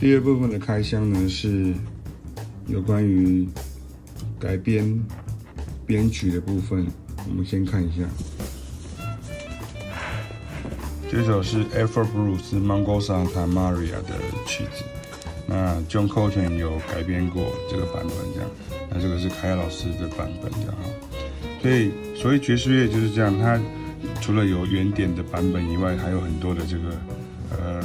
第二部分的开箱呢，是有关于改编编曲的部分。我们先看一下，这首是 Afro Blue 是 Mongo Santa Maria 的曲子。那 John Coltrane 有改编过这个版本，这样。那这个是凯老师的版本，这样哈。所以，所谓爵士乐就是这样，它除了有原点的版本以外，还有很多的这个呃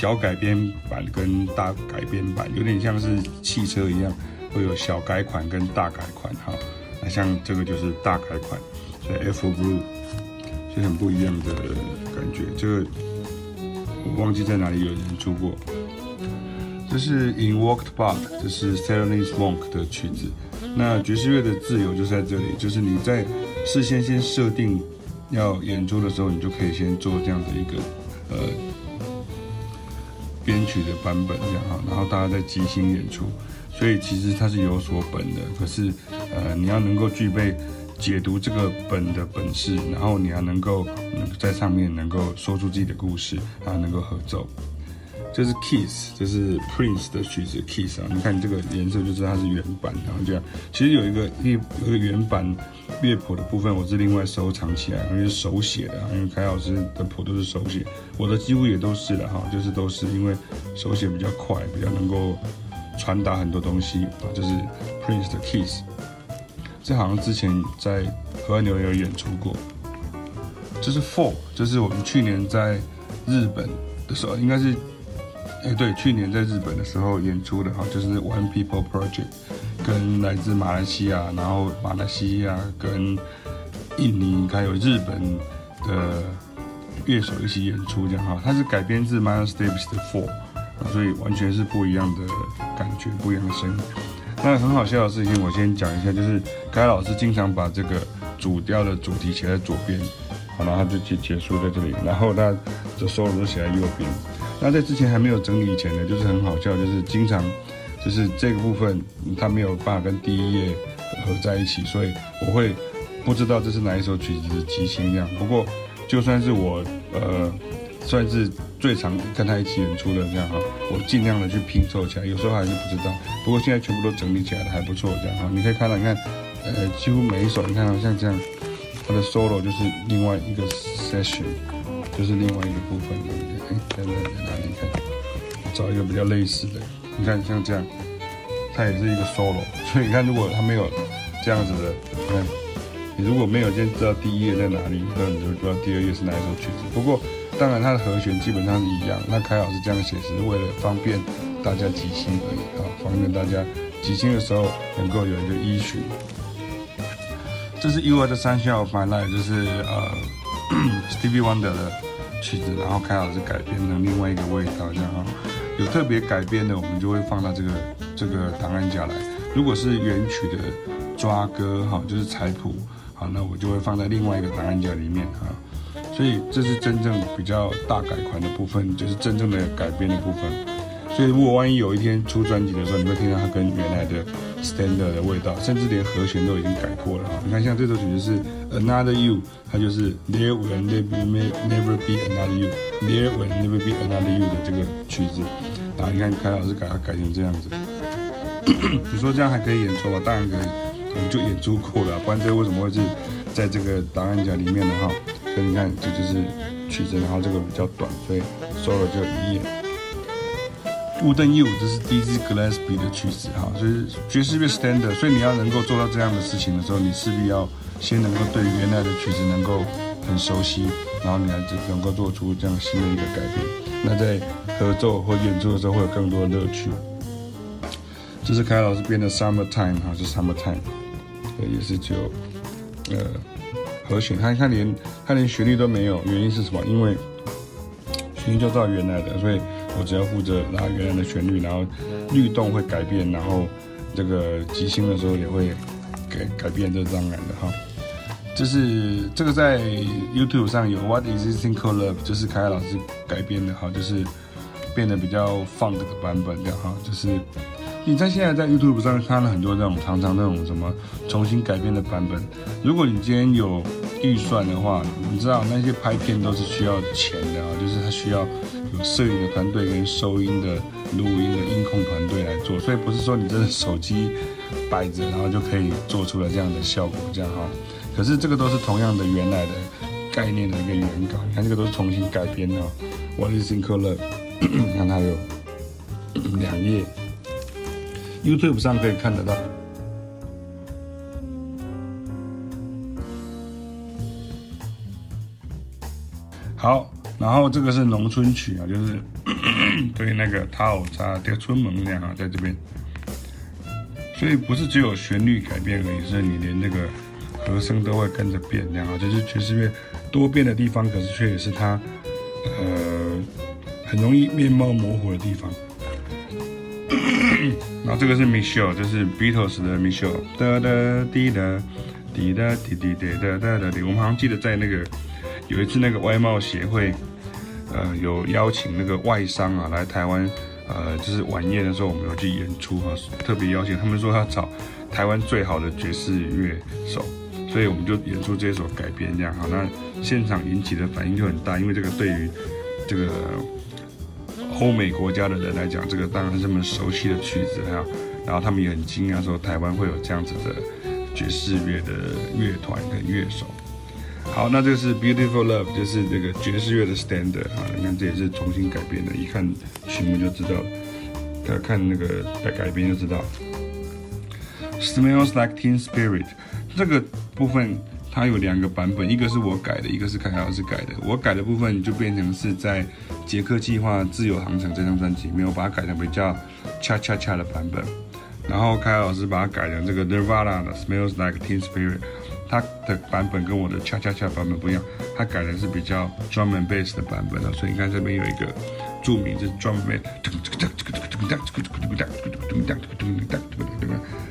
小改编版跟大改编版，有点像是汽车一样，会有小改款跟大改款哈。那像这个就是大改款，所以 F Blue 是很不一样的感觉。这个我忘记在哪里有人出过。这是 In Walked Buck，这是 Thelonious Monk 的曲子。那爵士乐的自由就在这里，就是你在事先先设定要演出的时候，你就可以先做这样的一个呃编曲的版本这样哈，然后大家在即兴演出。所以其实它是有所本的，可是呃你要能够具备解读这个本的本事，然后你要能够在上面能够说出自己的故事，然后能够合奏。这是 Kiss，这是 Prince 的曲子 Kiss 啊，你看这个颜色就知道它是原版，然后这样。其实有一个一有一个原版乐谱的部分，我是另外收藏起来，因为手写的，因为凯老师的谱都是手写，我的几乎也都是了哈，就是都是因为手写比较快，比较能够传达很多东西啊。就是 Prince 的 Kiss，这好像之前在河岸纽有演出过。这是 Four，这是我们去年在日本的时候，应该是。哎，对，去年在日本的时候演出的哈，就是 One People Project，跟来自马来西亚，然后马来西亚跟印尼还有日本的乐手一起演出这样哈，它是改编自 Miles Davis 的 Four，所以完全是不一样的感觉，不一样的声音。那很好笑的事情，我先讲一下，就是凯老师经常把这个主调的主题写在左边，好，然后就结结束在这里，然后他的 solo 写在右边。那在之前还没有整理以前呢，就是很好笑，就是经常，就是这个部分它没有办法跟第一页合在一起，所以我会不知道这是哪一首曲子的即兴这样。不过就算是我呃算是最常跟他一起演出的这样哈，我尽量的去拼凑起来，有时候还是不知道。不过现在全部都整理起来了，还不错这样哈。你可以看到，你看呃几乎每一首，你看到像这样，它的 solo 就是另外一个 session，就是另外一个部分，对不对？哎，在哪在哪里？看，找一个比较类似的。你看，像这样，它也是一个 solo。所以你看，如果它没有这样子的，你看，你如果没有先知道第一页在哪里，那你就不知道第二页是哪一首曲子。不过，当然它的和弦基本上是一样。那凯老师这样写是为了方便大家即兴而已啊，方便大家即兴的时候能够有一个依循。这是 You Are the Sunshine of My Life，就是呃 Stevie Wonder 的。曲子，然后凯老师改编成另外一个味道，这样哈，有特别改编的，我们就会放到这个这个档案夹来。如果是原曲的抓歌哈，就是彩谱，好，那我就会放在另外一个档案夹里面哈。所以这是真正比较大改款的部分，就是真正的改编的部分。所以如果万一有一天出专辑的时候，你会听到它跟原来的 standard 的味道，甚至连和弦都已经改过了啊。你看，像这首曲子是 Another You，它就是 There will never be another you，There will never be another you 的这个曲子。然后你看凯老师改它改成这样子，你说这样还可以演出吗？当然可以，我们就演出过了，不然这为什么会是在这个档案夹里面呢？哈，所以你看这就是曲子，然后这个比较短，所以 solo 就一页。雾灯 You，这是 dz Gillespie 的曲子哈，所以爵士乐 standard，所以你要能够做到这样的事情的时候，你势必要先能够对原来的曲子能够很熟悉，然后你还能够做出这样新的一个改变。那在合奏或演奏的时候会有更多的乐趣。这是凯老师编的 Summertime 哈，是 Summertime，也是只有呃和弦，他他连他连旋律都没有，原因是什么？因为旋律就照原来的，所以。我只要负责拉原来的旋律，然后律动会改变，然后这个即兴的时候也会改改变，这是当然的哈。就是这个在 YouTube 上有 What Is This Thing Called Love，就是凯凯老师改编的哈，就是变得比较 funk 的版本这样哈。就是你在现在在 YouTube 上看了很多这种常常那种什么重新改编的版本，如果你今天有预算的话，你知道那些拍片都是需要钱的啊，就是它需要。有摄影的团队跟收音的录音的音控团队来做，所以不是说你这个手机摆着然后就可以做出了这样的效果这样哈。可是这个都是同样的原来的概念的一个原稿，你看这个都是重新改编的。What is in color？你看它有两页，YouTube 上可以看得到。好，然后这个是农村曲啊，就是 对那个套扎这个春门那样啊，在这边。所以不是只有旋律改变而已，是你连那个和声都会跟着变，这样啊，就是爵士乐多变的地方，可是却也是它呃很容易面貌模糊的地方。然后这个是 Michelle，就是 Beatles 的 Michelle，哒哒滴哒滴哒滴滴哒哒哒哒滴。我们好像记得在那个有一次那个外贸协会，呃，有邀请那个外商啊来台湾。呃，就是晚宴的时候，我们有去演出哈，特别邀请他们说要找台湾最好的爵士乐手，所以我们就演出这首改编这样哈。那现场引起的反应就很大，因为这个对于这个欧美国家的人来讲，这个当然是这么熟悉的曲子哈。然后他们也很惊讶说，台湾会有这样子的爵士乐的乐团跟乐手。好，那这个是 Beautiful Love，就是这个爵士乐的 standard 啊，你看这也是重新改编的，一看曲目就知道，看看那个改改编就知道。Smells Like Teen Spirit 这个部分它有两个版本，一个是我改的，一个是凯凯老师改的。我改的部分就变成是在杰克计划自由航程这张专辑里面，我把它改成比较恰恰恰的版本，然后凯凯老师把它改成这个 Nirvana 的 Smells Like Teen Spirit。它的版本跟我的恰恰恰版本不一样，它改的是比较 drum and bass 的版本的，所以你看这边有一个著名，就是 drum and bass，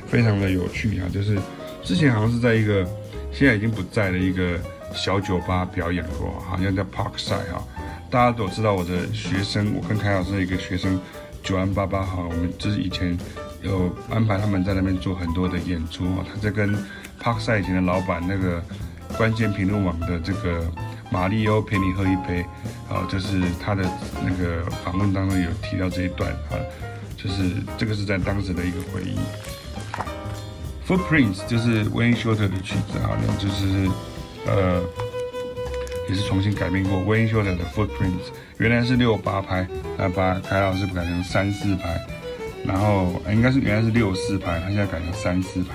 非常的有趣啊！就是之前好像是在一个现在已经不在的一个小酒吧表演过，好像叫 Parkside 哈。大家都知道我的学生，我跟凯老师的一个学生九安八八哈，我们就是以前有安排他们在那边做很多的演出哈，他在跟。Parks 以前的老板，那个关键评论网的这个马里欧陪你喝一杯，啊，就是他的那个访问当中有提到这一段啊，就是这个是在当时的一个回忆。Footprints 就是 Wayne Shorter 的曲子啊，那就是呃也是重新改编过 Wayne Shorter 的 Footprints，原来是六八拍，啊把凯老师改成三四拍，然后应该是原来是六四拍，他现在改成三四拍。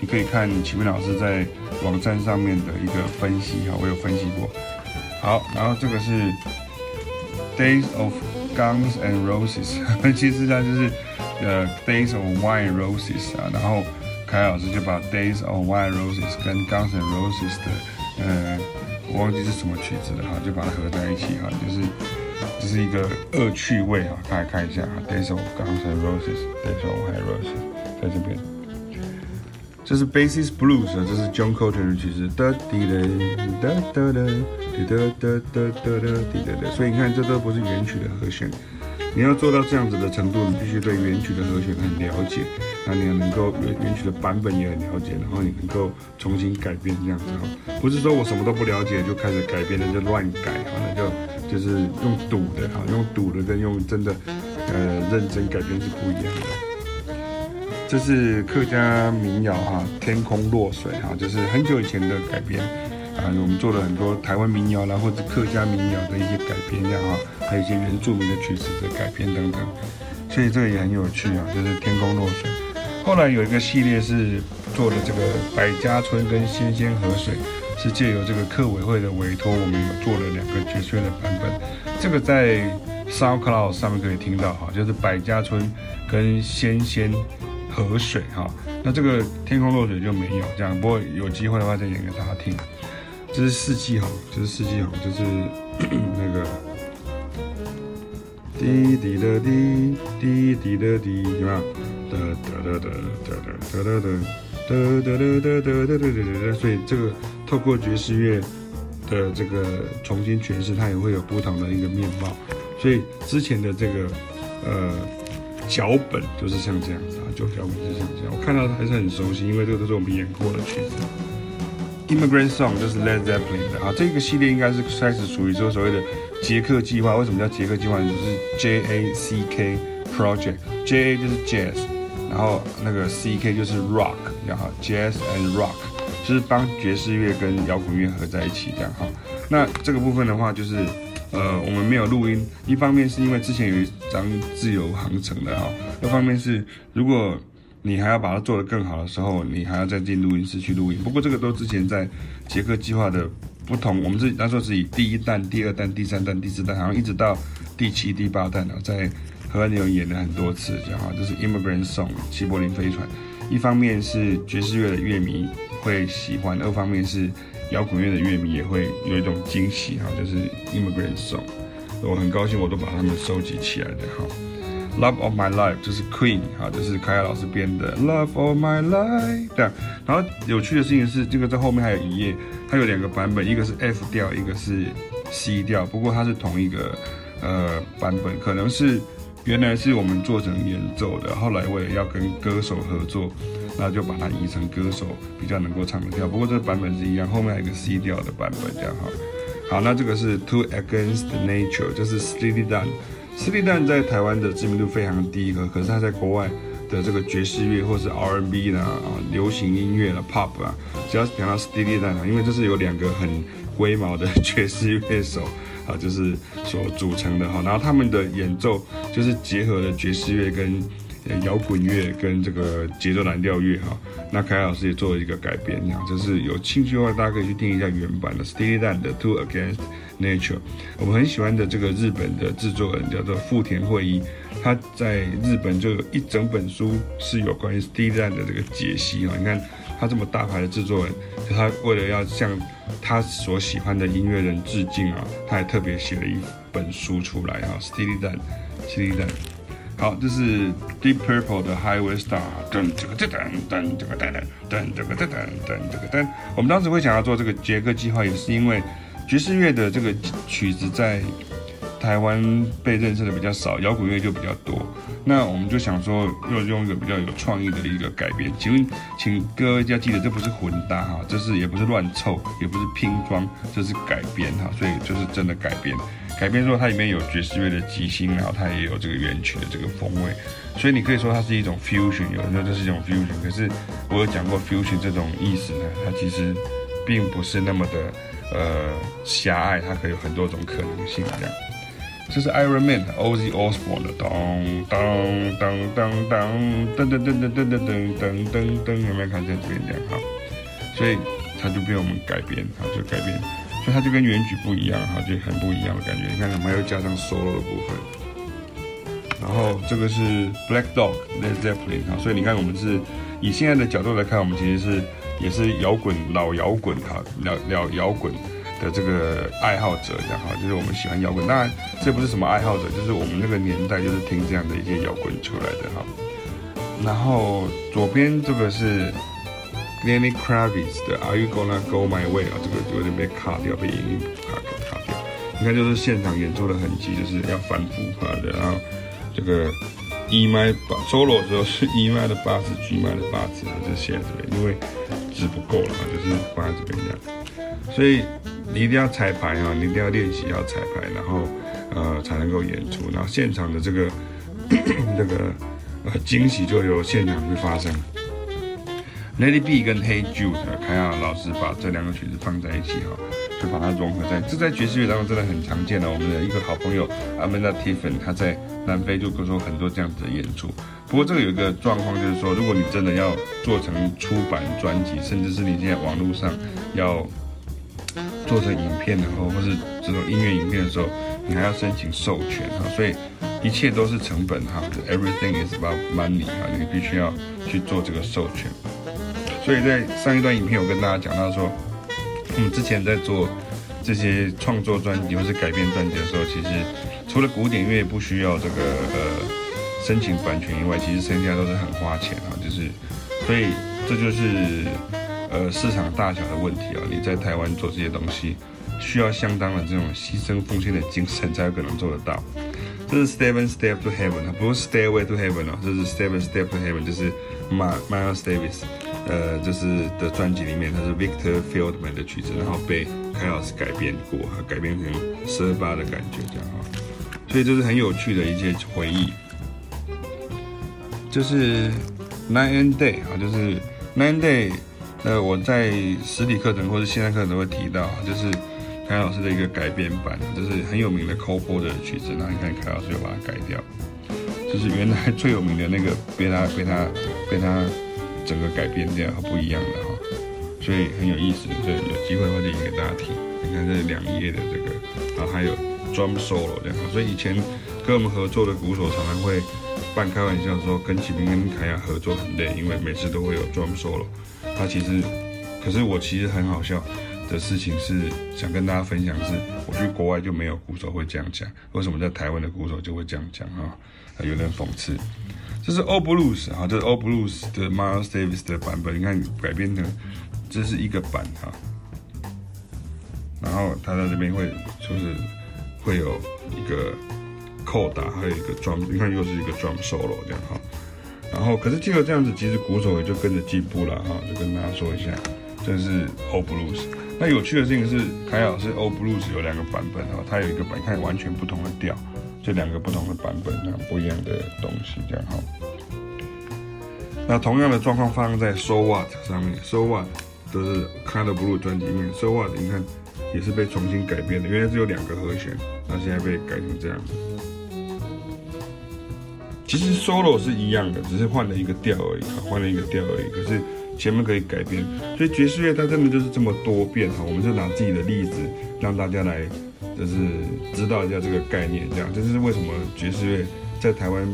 你可以看启明老师在网站上面的一个分析哈，我有分析过。好，然后这个是 Days of Guns and Roses，其实它就是呃 Days of Wine Roses 啊，然后凯老师就把 Days of Wine Roses 跟 Guns and Roses 的呃我忘记是什么曲子了哈，就把它合在一起哈，就是这是一个恶趣味哈，大家看一下哈，Days of Guns and Roses，Days of Wine Roses 在这边。这是 Basis Blues，这是 John Coltrane 的曲子，哒滴哒哒哒哒滴哒哒哒哒哒滴哒哒。所以你看，这都不是原曲的和弦。你要做到这样子的程度，你必须对原曲的和弦很了解，那你要能够原原曲的版本也很了解，然后你能够重新改编这样子哈。不是说我什么都不了解就开始改编的就乱改哈，那就就是用赌的哈，用赌的跟用真的呃认真改编是不一样的。这是客家民谣哈，天空落水哈，就是很久以前的改编啊。我们做了很多台湾民谣啦，或者客家民谣的一些改编这样哈，还有一些原住民的曲子的改编等等。所以这个也很有趣啊，就是天空落水。后来有一个系列是做的这个百家村跟仙仙河水，是借由这个客委会的委托，我们有做了两个爵士的版本。这个在 SoundCloud 上面可以听到哈，就是百家村跟仙仙。河水哈，那这个天空落水就没有这样，不过有机会的话再演给大家听。这是四季红，这是四季红，就是 那个滴滴的滴，滴滴的滴，有没有？哒哒哒哒哒哒哒哒哒哒哒哒哒哒哒哒哒，所以这个透过爵士乐的这个重新诠释，它也会有不同的一个面貌。所以之前的这个呃脚本就是像这样子，就脚本是像这样，我看到还是很熟悉，因为这个都是我们演过的曲子。Immigrant Song 就是 Led Zeppelin 的啊，这个系列应该是开始属于说所谓的杰克计划。为什么叫杰克计划？就是 J A C K Project，J A 就是 Jazz，然后那个 C K 就是 Rock，然后 Jazz and Rock 就是帮爵士乐跟摇滚乐合在一起这样哈。那这个部分的话，就是呃我们没有录音，一方面是因为之前有一张自由航程的哈，二方面是如果你还要把它做得更好的时候，你还要再进录音室去录音。不过这个都之前在杰克计划的不同，我们是那时候是以第一弹、第二弹、第三弹、第四弹，好像一直到第七、第八弹啊，在河岸有演了很多次，然后，就是 Immigrant Song 齐柏林飞船。一方面是爵士乐的乐迷会喜欢，二方面是摇滚乐的乐迷也会有一种惊喜哈，就是 Immigrant Song，我很高兴，我都把它们收集起来的哈。Love of My Life 就是 Queen 哈，就是凯亚老师编的 Love of My Life 这样。然后有趣的事情是，这个在后面还有一页，它有两个版本，一个是 F 调，一个是 C 调。不过它是同一个呃版本，可能是原来是我们做成演奏的，后来为了要跟歌手合作，那就把它移成歌手比较能够唱得跳。不过这个版本是一样，后面还有一个 C 调的版本这样哈。好，那这个是 Two Against Nature，就是 Steely Dan。斯蒂丹在台湾的知名度非常低，可可是他在国外的这个爵士乐或是 R&B 啦啊，流行音乐啦 Pop 啊，只要讲到斯蒂丹啊，因为这是有两个很龟毛的 爵士乐手啊，就是所组成的哈，然后他们的演奏就是结合了爵士乐跟摇滚乐跟这个节奏蓝调乐哈。那凯老师也做了一个改编，这样就是有兴趣的话，大家可以去听一下原版的斯蒂丹的 To Against Nature，我们很喜欢的这个日本的制作人叫做富田惠一，他在日本就有一整本书是有关于 Steely Dan 的这个解析啊。你看他这么大牌的制作人，他为了要向他所喜欢的音乐人致敬啊，他还特别写了一本书出来啊。Steely Dan，Steely Dan，好，这是 Deep Purple 的 Highway Star，噔这个噔噔这个噔噔噔这个噔噔噔这个噔。我们当时会想要做这个杰克计划，也是因为。爵士乐的这个曲子在台湾被认识的比较少，摇滚乐就比较多。那我们就想说，要用一个比较有创意的一个改编。请问，请各位要记得，这不是混搭哈，这是也不是乱凑，也不是拼装，这是改编哈。所以就是真的改编。改编说它里面有爵士乐的即兴，然后它也有这个原曲的这个风味。所以你可以说它是一种 fusion，有人说这是一种 fusion。可是我有讲过 fusion 这种意思呢，它其实并不是那么的。呃，狭隘，它可以有很多种可能性。这样，这是 Iron Man Ozzy Osbourne 的咚咚咚咚咚噔噔噔噔噔噔噔噔噔噔，有没有看这边这样哈？所以它就被我们改编，它，就改编，所以它就跟原曲不一样，哈，就很不一样的感觉。你看，我们还要加上 solo 的部分。然后这个是 Black Dog Led Zeppelin，哈，所以你看，我们是以现在的角度来看，我们其实是。也是摇滚老摇滚哈，老老摇滚的这个爱好者这样哈，就是我们喜欢摇滚。当然，这不是什么爱好者，就是我们那个年代就是听这样的一些摇滚出来的哈。然后左边这个是 Lenny Kravitz 的 Are You Gonna Go My Way 啊，这个有点被卡掉，被音卡卡掉。你看，就是现场演出的痕迹，就是要反复哈的。然后这个。E 麦 solo 的时候是 E 麦的八字，G 麦的八字，就写在这边，因为纸不够了，就是放在这边这样。所以你一定要彩排啊，你一定要练习要彩排，然后呃才能够演出。然后现场的这个 这个呃惊喜就由现场去发生。Let It Be 跟 Hey Jude，凯亚老师把这两个曲子放在一起哈，就把它融合在，这在爵士乐当中真的很常见的。我们的一个好朋友 Amanda Tiffin，他在。南非就可以说很多这样子的演出，不过这个有一个状况，就是说，如果你真的要做成出版专辑，甚至是你现在网络上要做成影片的时候，或是这种音乐影片的时候，你还要申请授权哈，所以一切都是成本哈，Everything is about money 哈，你必须要去做这个授权。所以在上一段影片，我跟大家讲到说，我们之前在做这些创作专辑或是改编专辑的时候，其实。除了古典乐不需要这个呃申请版权以外，其实剩下都是很花钱啊，就是所以这就是呃市场大小的问题啊。你在台湾做这些东西，需要相当的这种牺牲奉献的精神才有可能做得到。这是 Stephen Step to Heaven 啊，不是 Stairway to Heaven 哦，这是 Stephen Step to Heaven，就是 Miles Davis，呃，就是的专辑里面，它是 Victor Feldman 的曲子，然后被凯老师改编过，改编成十二八的感觉这样哈，所以这是很有趣的一些回忆。就是 Night and Day 啊，就是 Night and Day，呃，我在实体课程或者线上课程都会提到，就是。凯老师的一个改编版，就是很有名的 Cole Porter 的曲子。然后你看，凯老师又把它改掉，就是原来最有名的那个被他被他被他整个改编掉，不一样的哈。所以很有意思，所以有机会的话就演给大家听。你看这两页的这个，然后还有 drum solo 这样。所以以前跟我们合作的鼓手常常会半开玩笑说，跟启明跟凯亚合作很累，因为每次都会有 drum solo。他其实，可是我其实很好笑。的事情是想跟大家分享是，是我去国外就没有鼓手会这样讲，为什么在台湾的鼓手就会这样讲啊？有点讽刺。这是 Old Blues 啊，这是 Old Blues 的 Miles Davis 的版本，你看改编的这是一个版哈，然后他在这边会就是会有一个扣打，还有一个 drum，你看又是一个 drum solo 这样哈，然后可是经过这样子，其实鼓手也就跟着进步了哈，就跟大家说一下，这是 Old Blues。那有趣的事情是，凯老师 Old Blues 有两个版本哦，它有一个版，看完全不同的调，这两个不同的版本，那不一样的东西这样哈。那同样的状况发生在 So What 上面，So What 都是 Kind of Blue 专辑里面，So What 你看也是被重新改编的，原来是有两个和弦，那现在被改成这样。其实 Solo 是一样的，只是换了一个调而已，换了一个调而已，可是。前面可以改编，所以爵士乐它真的就是这么多变哈。我们就拿自己的例子让大家来，就是知道一下这个概念，这样这是为什么爵士乐在台湾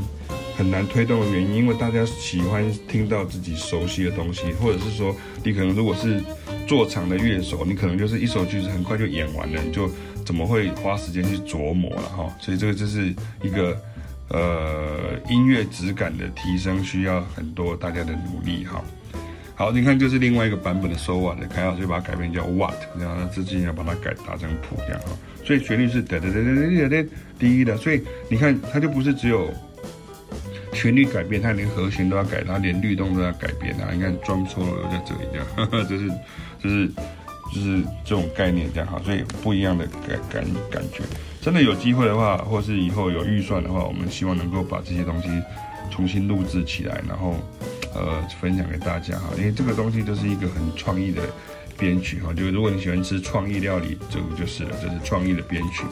很难推动的原因，因为大家喜欢听到自己熟悉的东西，或者是说你可能如果是做场的乐手，你可能就是一首曲子很快就演完了，你就怎么会花时间去琢磨了哈？所以这个就是一个呃音乐质感的提升，需要很多大家的努力哈。好，你看，就是另外一个版本的 So What，凯老师就把它改编叫 What，然后他自己要把它改打成谱这样哈，所以旋律是哒哒哒哒哒哒第一的，所以你看它就不是只有旋律改变，它连和弦都要改，它连律动都要改变啊！你看 drum solo 在这里这样，哈哈，就是就是就是这种概念这样哈，所以不一样的感感感觉，真的有机会的话，或是以后有预算的话，我们希望能够把这些东西重新录制起来，然后。呃，分享给大家哈，因为这个东西就是一个很创意的编曲哈，就是如果你喜欢吃创意料理，这个就是了，这是创意的编曲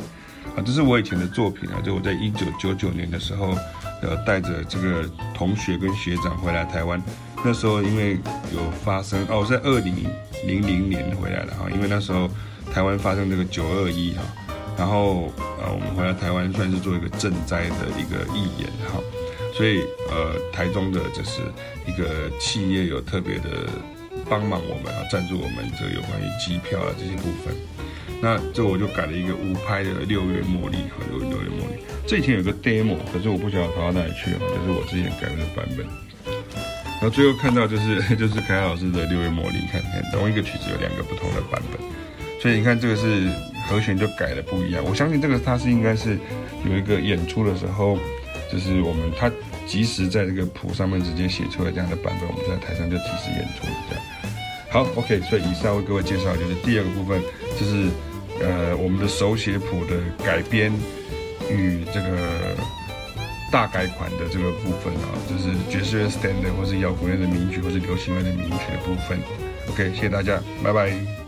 啊。这是我以前的作品啊，就我在一九九九年的时候，呃，带着这个同学跟学长回来台湾，那时候因为有发生哦，我在二零零零年回来了哈，因为那时候台湾发生这个九二一哈，然后呃，我们回来台湾算是做一个赈灾的一个义演哈。所以，呃，台中的就是一个企业有特别的帮忙我们啊，赞助我们这有关于机票啊这些部分。那这我就改了一个无拍的六月茉莉和六六月茉莉。这以前有个 demo，可是我不晓得跑到哪里去了，就是我之前改的版本。然后最后看到就是就是凯老师的六月茉莉，看看同一个曲子有两个不同的版本，所以你看这个是和弦就改的不一样。我相信这个它是应该是有一个演出的时候。就是我们他即时在这个谱上面直接写出来这样的版本，我们在台上就及时演出这样。好，OK，所以以上为各位介绍就是第二个部分，就是呃我们的手写谱的改编与这个大改款的这个部分啊，就是爵士乐 standard 或是摇滚乐的名曲或是流行乐的名曲的部分。OK，谢谢大家，拜拜。